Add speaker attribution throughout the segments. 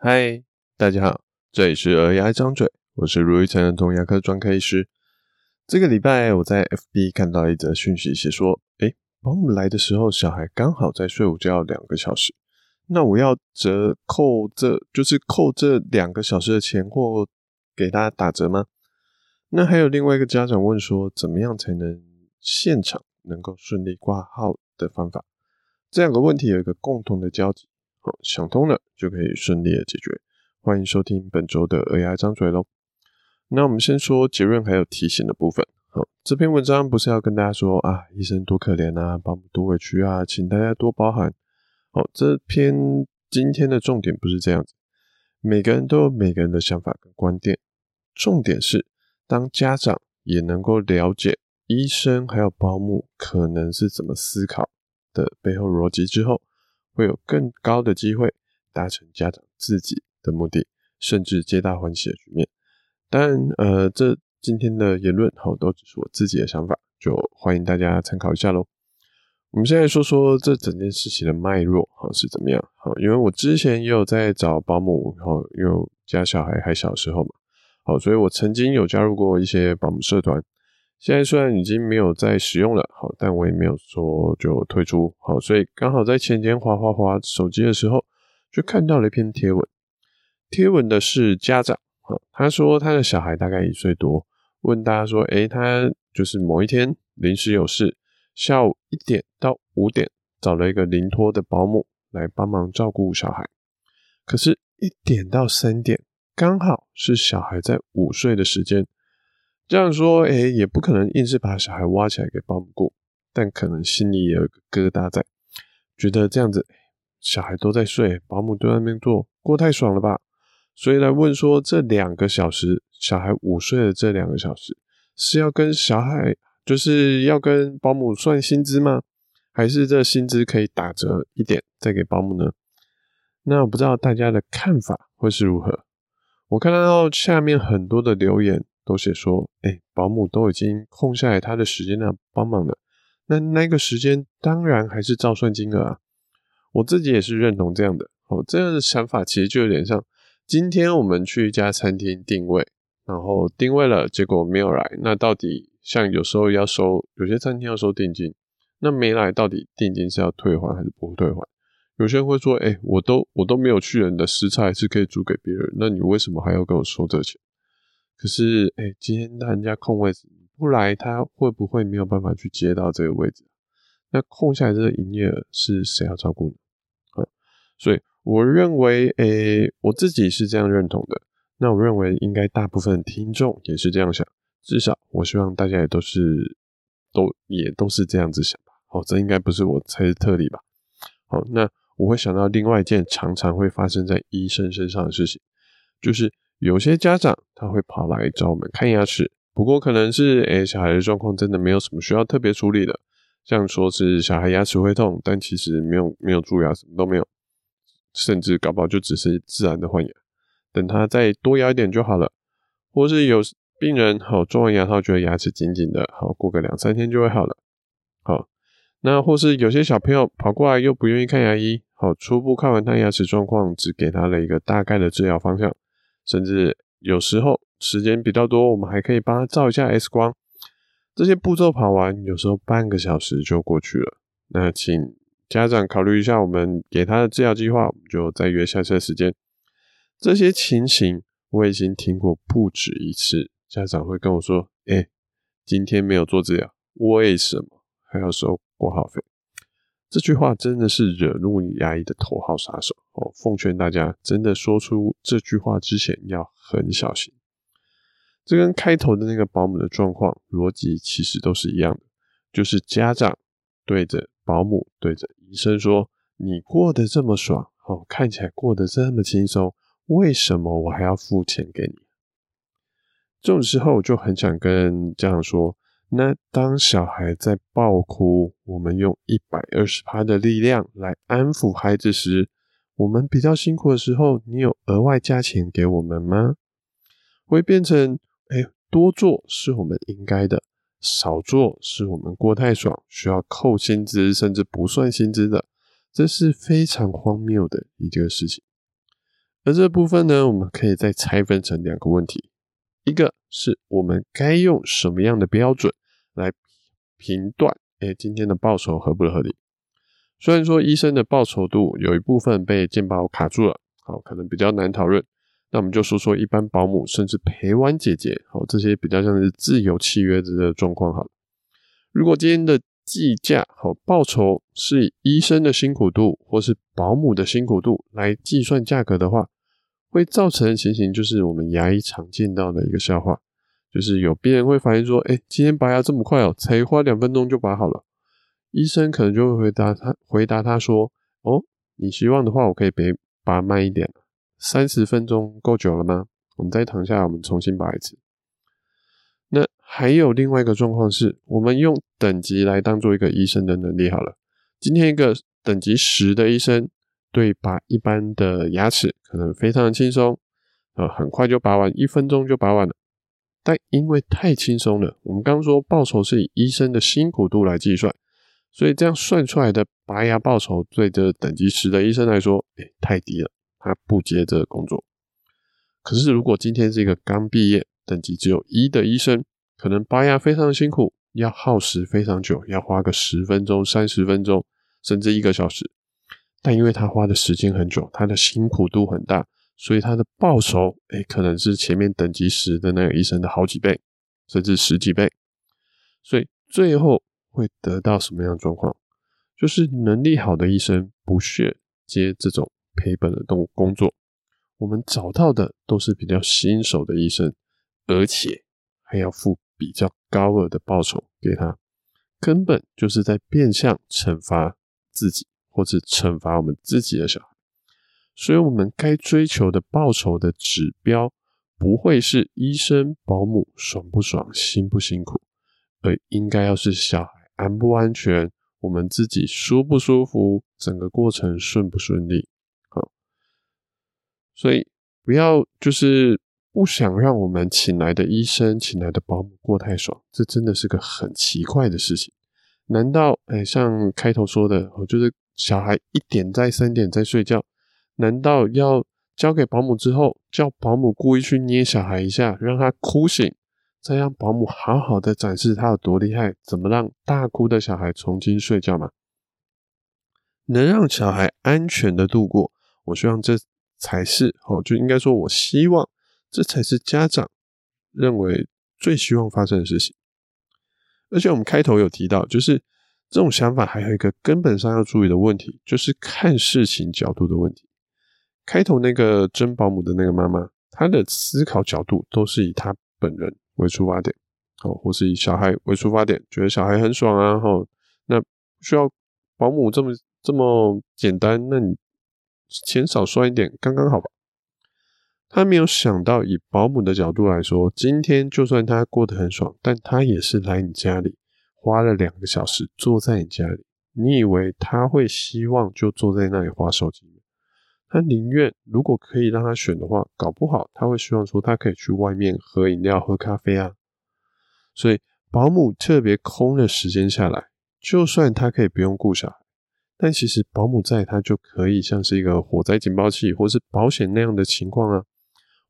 Speaker 1: 嗨，大家好，这里是儿牙张嘴，我是如意成人童牙科专科医师。这个礼拜我在 FB 看到一则讯息，写说，诶，保姆来的时候，小孩刚好在睡午觉两个小时，那我要折扣这，就是扣这两个小时的钱，或给他打折吗？那还有另外一个家长问说，怎么样才能现场能够顺利挂号的方法？这两个问题有一个共同的交集。想通了就可以顺利的解决。欢迎收听本周的 AI 张嘴喽。那我们先说结论还有提醒的部分。好，这篇文章不是要跟大家说啊，医生多可怜啊，保姆多委屈啊，请大家多包涵。好，这篇今天的重点不是这样子。每个人都有每个人的想法跟观点，重点是当家长也能够了解医生还有保姆可能是怎么思考的背后逻辑之后。会有更高的机会达成家长自己的目的，甚至皆大欢喜的局面。当然，呃，这今天的言论好都只是我自己的想法，就欢迎大家参考一下喽。我们现在说说这整件事情的脉络好是怎么样？好，因为我之前也有在找保姆，好，因为家小孩还小时候嘛，好，所以我曾经有加入过一些保姆社团。现在虽然已经没有在使用了，好，但我也没有说就退出，好，所以刚好在前天滑滑滑手机的时候，就看到了一篇贴文。贴文的是家长，好，他说他的小孩大概一岁多，问大家说，诶，他就是某一天临时有事，下午一点到五点找了一个临托的保姆来帮忙照顾小孩，可是，一点到三点刚好是小孩在午睡的时间。这样说，哎，也不可能硬是把小孩挖起来给保姆过，但可能心里也有个疙瘩在，觉得这样子，小孩都在睡，保姆都在那边做，过太爽了吧？所以来问说，这两个小时，小孩午睡的这两个小时，是要跟小孩，就是要跟保姆算薪资吗？还是这薪资可以打折一点再给保姆呢？那我不知道大家的看法会是如何？我看到下面很多的留言。都写说，哎、保姆都已经空下来他的时间来帮忙了，那那个时间当然还是照算金额啊。我自己也是认同这样的，哦，这样的想法其实就有点像，今天我们去一家餐厅定位，然后定位了，结果没有来，那到底像有时候要收，有些餐厅要收定金，那没来到底定金是要退还还是不退还？有些人会说，哎、我都我都没有去人的食材是可以煮给别人，那你为什么还要跟我收这钱？可是，哎、今天他人家空位置不来，他会不会没有办法去接到这个位置？那空下来这个营业额是谁要照顾呢？啊，所以我认为，哎、我自己是这样认同的。那我认为，应该大部分听众也是这样想。至少，我希望大家也都是，都也都是这样子想吧。好，这应该不是我才是特例吧？好，那我会想到另外一件常常会发生在医生身上的事情，就是。有些家长他会跑来找我们看牙齿，不过可能是诶、小孩的状况真的没有什么需要特别处理的，像说是小孩牙齿会痛，但其实没有没有蛀牙，什么都没有，甚至搞不好就只是自然的换牙，等他再多咬一点就好了。或是有病人好装完牙套觉得牙齿紧紧的，好过个两三天就会好了。好，那或是有些小朋友跑过来又不愿意看牙医，好初步看完他牙齿状况，只给他了一个大概的治疗方向。甚至有时候时间比较多，我们还可以帮他照一下 X 光。这些步骤跑完，有时候半个小时就过去了。那请家长考虑一下，我们给他的治疗计划，我们就再约下次的时间。这些情形我已经听过不止一次，家长会跟我说：“哎，今天没有做治疗，为什么还要收挂号费？”这句话真的是惹怒牙医的头号杀手哦！奉劝大家，真的说出这句话之前要很小心。这跟开头的那个保姆的状况逻辑其实都是一样的，就是家长对着保姆、对着医生说：“你过得这么爽哦，看起来过得这么轻松，为什么我还要付钱给你？”这种时候，我就很想跟家长说。那当小孩在爆哭，我们用一百二十趴的力量来安抚孩子时，我们比较辛苦的时候，你有额外加钱给我们吗？会变成，哎，多做是我们应该的，少做是我们过太爽，需要扣薪资，甚至不算薪资的，这是非常荒谬的一件事情。而这部分呢，我们可以再拆分成两个问题：一个是我们该用什么样的标准来评断，哎，今天的报酬合不合理？虽然说医生的报酬度有一部分被健保卡住了，好，可能比较难讨论。那我们就说说一般保姆，甚至陪玩姐姐，好，这些比较像是自由契约的状况。好了，如果今天的计价和报酬是以医生的辛苦度或是保姆的辛苦度来计算价格的话，会造成的情形就是我们牙医常见到的一个笑话，就是有病人会反映说：“哎，今天拔牙这么快哦，才花两分钟就拔好了。”医生可能就会回答他，回答他说：“哦，你希望的话，我可以别拔慢一点，三十分钟够久了吗？我们再躺下，我们重新拔一次。”那还有另外一个状况是，我们用等级来当做一个医生的能力好了。今天一个等级十的医生。对，拔一般的牙齿可能非常的轻松，呃，很快就拔完，一分钟就拔完了。但因为太轻松了，我们刚说报酬是以医生的辛苦度来计算，所以这样算出来的拔牙报酬对这等级十的医生来说，哎，太低了，他不接这个工作。可是如果今天是一个刚毕业、等级只有一的医生，可能拔牙非常辛苦，要耗时非常久，要花个十分钟、三十分钟，甚至一个小时。但因为他花的时间很久，他的辛苦度很大，所以他的报酬，诶，可能是前面等级十的那个医生的好几倍，甚至十几倍。所以最后会得到什么样的状况？就是能力好的医生不屑接这种赔本的动工作。我们找到的都是比较新手的医生，而且还要付比较高额的报酬给他，根本就是在变相惩罚自己。或者惩罚我们自己的小孩，所以我们该追求的报酬的指标，不会是医生、保姆爽不爽、辛不辛苦，而应该要是小孩安不安全，我们自己舒不舒服，整个过程顺不顺利。好，所以不要就是不想让我们请来的医生、请来的保姆过太爽，这真的是个很奇怪的事情。难道哎，像开头说的，我就是。小孩一点在三点在睡觉，难道要交给保姆之后，叫保姆故意去捏小孩一下，让他哭醒，再让保姆好好的展示他有多厉害，怎么让大哭的小孩重新睡觉吗？能让小孩安全的度过，我希望这才是哦，就应该说，我希望这才是家长认为最希望发生的事情。而且我们开头有提到，就是。这种想法还有一个根本上要注意的问题，就是看事情角度的问题。开头那个真保姆的那个妈妈，她的思考角度都是以她本人为出发点，哦，或是以小孩为出发点，觉得小孩很爽啊，吼，那需要保姆这么这么简单，那你钱少算一点，刚刚好吧？他没有想到以保姆的角度来说，今天就算他过得很爽，但他也是来你家里。花了两个小时坐在你家里，你以为他会希望就坐在那里划手机吗？他宁愿如果可以让他选的话，搞不好他会希望说他可以去外面喝饮料、喝咖啡啊。所以保姆特别空的时间下来，就算他可以不用顾小孩，但其实保姆在他就可以像是一个火灾警报器或是保险那样的情况啊。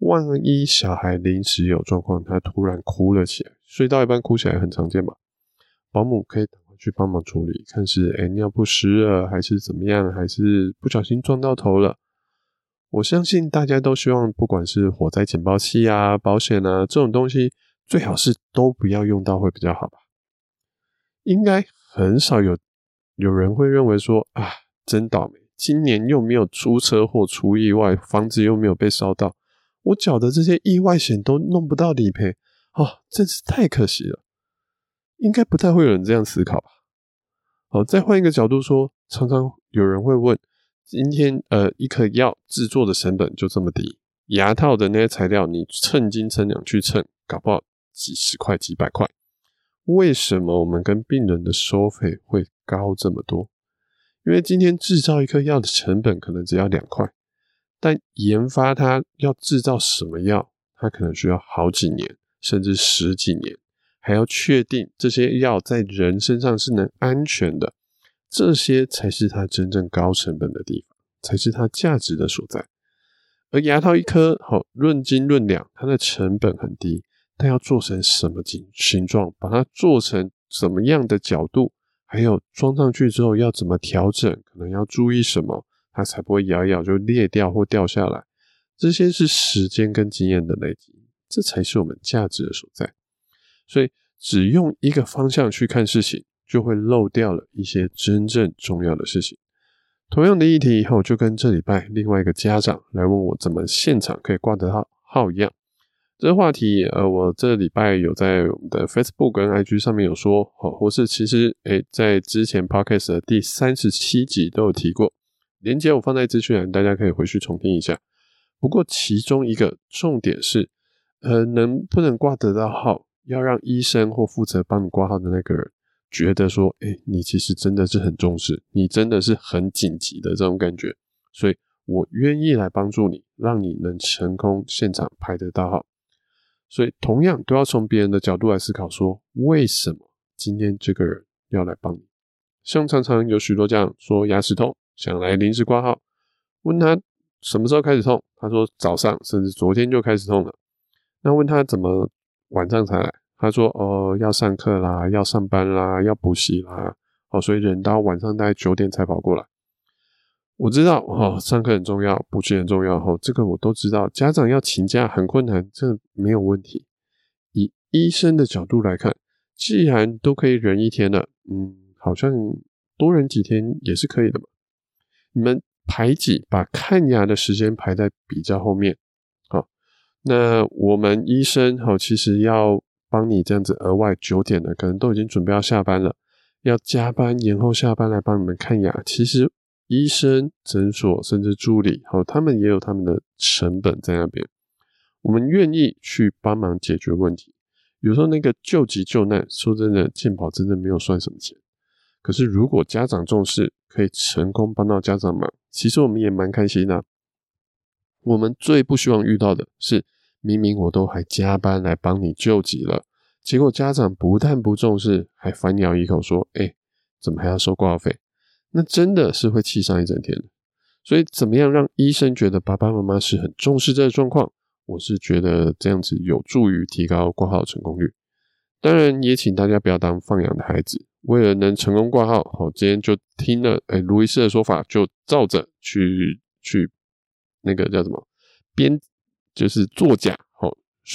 Speaker 1: 万一小孩临时有状况，他突然哭了起来，睡到一半哭起来很常见吧？保姆可以赶快去帮忙处理，看是诶尿不湿了，还是怎么样，还是不小心撞到头了。我相信大家都希望，不管是火灾警报器啊、保险啊这种东西，最好是都不要用到会比较好吧。应该很少有有人会认为说啊，真倒霉，今年又没有出车祸、出意外，房子又没有被烧到，我缴的这些意外险都弄不到理赔，哦，真是太可惜了。应该不太会有人这样思考吧？好，再换一个角度说，常常有人会问：今天呃，一颗药制作的成本就这么低，牙套的那些材料，你称斤称两去称，搞不好几十块、几百块，为什么我们跟病人的收费会高这么多？因为今天制造一颗药的成本可能只要两块，但研发它要制造什么药，它可能需要好几年，甚至十几年。还要确定这些药在人身上是能安全的，这些才是它真正高成本的地方，才是它价值的所在。而牙套一颗，好论斤论两，它的成本很低，但要做成什么形形状，把它做成怎么样的角度，还有装上去之后要怎么调整，可能要注意什么，它才不会咬咬就裂掉或掉下来。这些是时间跟经验的累积，这才是我们价值的所在。所以，只用一个方向去看事情，就会漏掉了一些真正重要的事情。同样的议题，以后就跟这礼拜另外一个家长来问我怎么现场可以挂得到号一样。这个话题，呃，我这礼拜有在我们的 Facebook 跟 IG 上面有说，好，或是其实，诶，在之前 Podcast 的第三十七集都有提过，连接我放在资讯栏，大家可以回去重听一下。不过，其中一个重点是，呃，能不能挂得到号，要让医生或负责帮你挂号的那个人觉得说，哎，你其实真的是很重视，你真的是很紧急的这种感觉，所以我愿意来帮助你，让你能成功现场排得到号。所以，同样都要从别人的角度来思考说，说为什么今天这个人要来帮你？像常常有许多家长说牙齿痛，想来临时挂号，问他。什么时候开始痛？他说早上，甚至昨天就开始痛了。那问他怎么晚上才来？他说哦，要上课啦，要上班啦，要补习啦。哦，所以忍到晚上大概九点才跑过来。我知道哦，上课很重要，补习很重要。哦，这个我都知道。家长要请假很困难，这没有问题。以医生的角度来看，既然都可以忍一天了，嗯，好像多忍几天也是可以的嘛。你们。排挤，把看牙的时间排在比较后面。那我们医生好，其实要帮你这样子额外九点的，可能都已经准备要下班了，要加班延后下班来帮你们看牙。其实医生、诊所甚至助理，好，他们也有他们的成本在那边。我们愿意去帮忙解决问题。有时候那个救急救难，说真的，健保真的没有算什么钱。可是如果家长重视，可以成功帮到家长忙。其实我们也蛮开心的。我们最不希望遇到的是，明明我都还加班来帮你救急了，结果家长不但不重视，还反咬一口说：“哎，怎么还要收挂号费？”那真的是会气上一整天的。所以，怎么样让医生觉得爸爸妈妈是很重视这个状况？我是觉得这样子有助于提高挂号成功率。当然，也请大家不要当放养的孩子。为了能成功挂号，好，今天就听了诶卢医师的说法，就照着去去那个叫什么编，就是作假，好，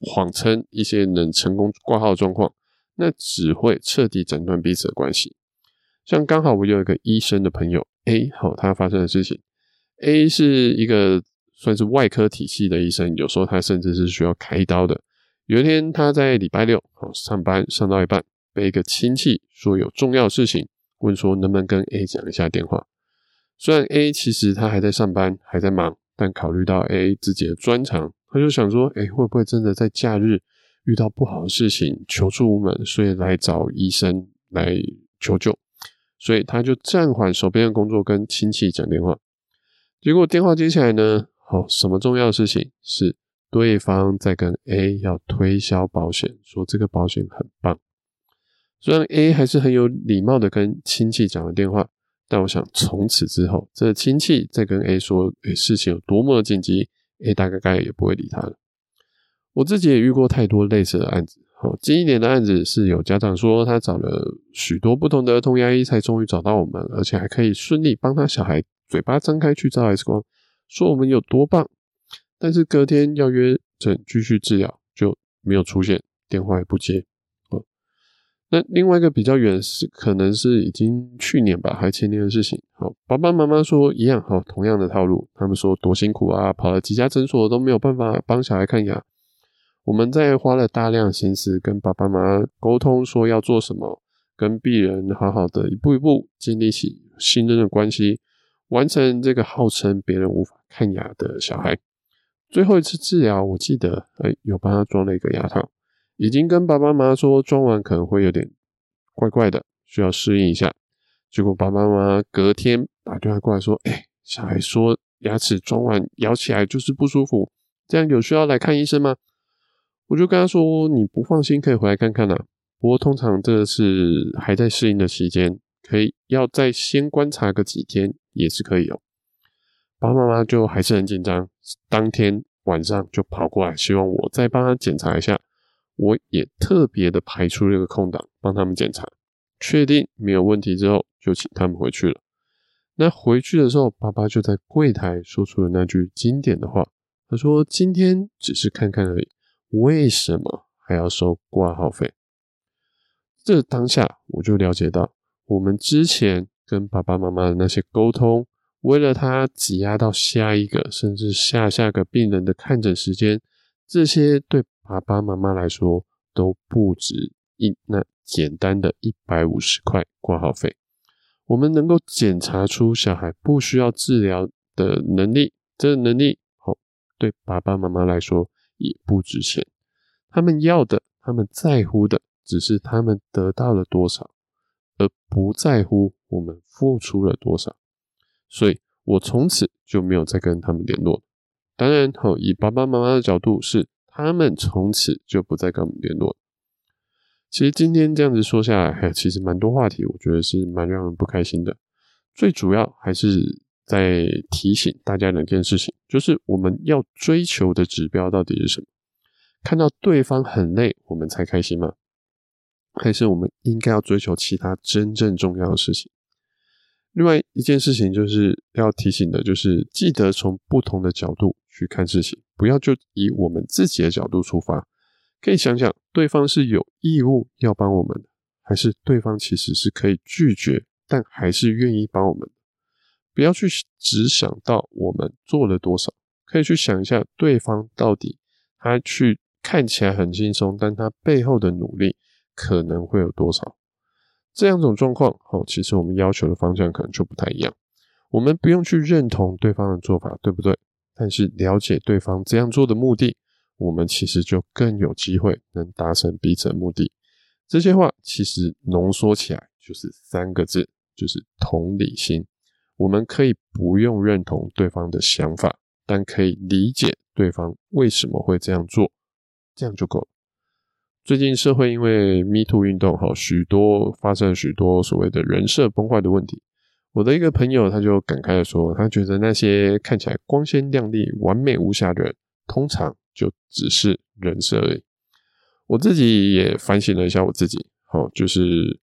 Speaker 1: 谎称一些能成功挂号的状况，那只会彻底斩断彼此的关系。像刚好我有一个医生的朋友 A，好，他发生的事情，A 是一个算是外科体系的医生，有时候他甚至是需要开刀的。有一天他在礼拜六好上班上到一半。被一个亲戚说有重要事情，问说能不能跟 A 讲一下电话。虽然 A 其实他还在上班，还在忙，但考虑到 A 自己的专长，他就想说，哎，会不会真的在假日遇到不好的事情，求助无门，所以来找医生来求救。所以他就暂缓手边的工作，跟亲戚讲电话。结果电话接起来呢，好，什么重要的事情？是对方在跟 A 要推销保险，说这个保险很棒。虽然 A 还是很有礼貌的跟亲戚讲了电话，但我想从此之后，这亲戚再跟 A 说，诶，事情有多么紧急，A 大概也不会理他了。我自己也遇过太多类似的案子。好，近一点的案子是有家长说他找了许多不同的儿童牙医，才终于找到我们，而且还可以顺利帮他小孩嘴巴张开去照 X 光，说我们有多棒。但是隔天要约诊继续治疗就没有出现，电话也不接。那另外一个比较远是，可能是已经去年吧，还前年的事情。好，爸爸妈妈说一样，好，同样的套路。他们说多辛苦啊，跑了几家诊所都没有办法帮小孩看牙。我们在花了大量心思跟爸爸妈妈沟通，说要做什么，跟病人好好的一步一步建立起信任的关系，完成这个号称别人无法看牙的小孩。最后一次治疗，我记得，哎，有帮他装了一个牙套。已经跟爸爸妈妈说，装完可能会有点怪怪的，需要适应一下。结果爸爸妈妈隔天打电话过来说：“哎，小孩说牙齿装完咬起来就是不舒服，这样有需要来看医生吗？”我就跟他说：“你不放心可以回来看看啦。不过通常这是还在适应的期间，可以要再先观察个几天也是可以哦。”爸爸妈妈就还是很紧张，当天晚上就跑过来，希望我再帮他检查一下。我也特别的排出了一个空档，帮他们检查，确定没有问题之后，就请他们回去了。那回去的时候，爸爸就在柜台说出了那句经典的话，他说：“今天只是看看而已，为什么还要收挂号费？”这当下我就了解到，我们之前跟爸爸妈妈的那些沟通，为了他挤压到下一个甚至下下个病人的看诊时间，这些对。爸爸妈妈来说都不止一那简单的一百五十块挂号费，我们能够检查出小孩不需要治疗的能力，这能力好，对爸爸妈妈来说也不值钱。他们要的，他们在乎的，只是他们得到了多少，而不在乎我们付出了多少。所以我从此就没有再跟他们联络。当然，好，以爸爸妈妈的角度是。他们从此就不再跟我们联络。其实今天这样子说下来，还其实蛮多话题，我觉得是蛮让人不开心的。最主要还是在提醒大家两件事情，就是我们要追求的指标到底是什么？看到对方很累，我们才开心吗？还是我们应该要追求其他真正重要的事情？另外一件事情就是要提醒的，就是记得从不同的角度去看事情，不要就以我们自己的角度出发。可以想想，对方是有义务要帮我们的，还是对方其实是可以拒绝，但还是愿意帮我们？不要去只想到我们做了多少，可以去想一下对方到底他去看起来很轻松，但他背后的努力可能会有多少。这两种状况，哦，其实我们要求的方向可能就不太一样。我们不用去认同对方的做法，对不对？但是了解对方这样做的目的，我们其实就更有机会能达成彼此的目的。这些话其实浓缩起来就是三个字，就是同理心。我们可以不用认同对方的想法，但可以理解对方为什么会这样做，这样就够了。最近社会因为 Me Too 运动，哈，许多发生许多所谓的人设崩坏的问题。我的一个朋友他就感慨的说，他觉得那些看起来光鲜亮丽、完美无瑕的人，通常就只是人设而已。我自己也反省了一下我自己，哦，就是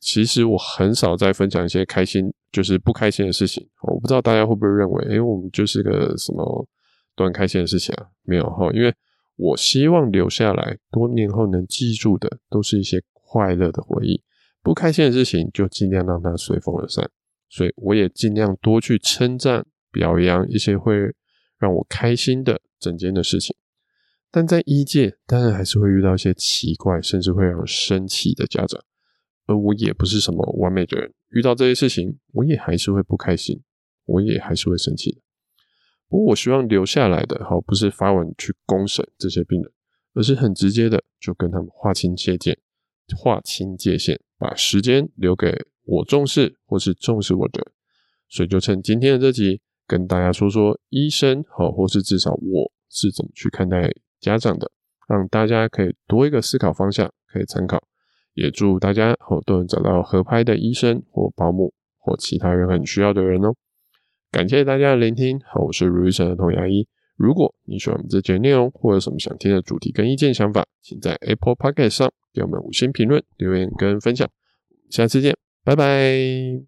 Speaker 1: 其实我很少在分享一些开心，就是不开心的事情。我不知道大家会不会认为，诶，我们就是个什么都很开心的事情啊？没有哈，因为。我希望留下来，多年后能记住的，都是一些快乐的回忆。不开心的事情，就尽量让它随风而散。所以，我也尽量多去称赞、表扬一些会让我开心的整件的事情。但在医界，当然还是会遇到一些奇怪，甚至会让人生气的家长。而我也不是什么完美的人，遇到这些事情，我也还是会不开心，我也还是会生气的。不过，我希望留下来的，好，不是发文去公审这些病人，而是很直接的就跟他们划清界限，划清界限，把时间留给我重视或是重视我的。所以，就趁今天的这集，跟大家说说医生，好，或是至少我是怎么去看待家长的，让大家可以多一个思考方向可以参考。也祝大家好都能找到合拍的医生或保姆或其他人很需要的人哦。感谢大家的聆听，我是如意生的童牙医。如果你喜欢我们这节内容，或有什么想听的主题跟意见想法，请在 Apple Podcast 上给我们五星评论、留言跟分享。下次见，拜拜。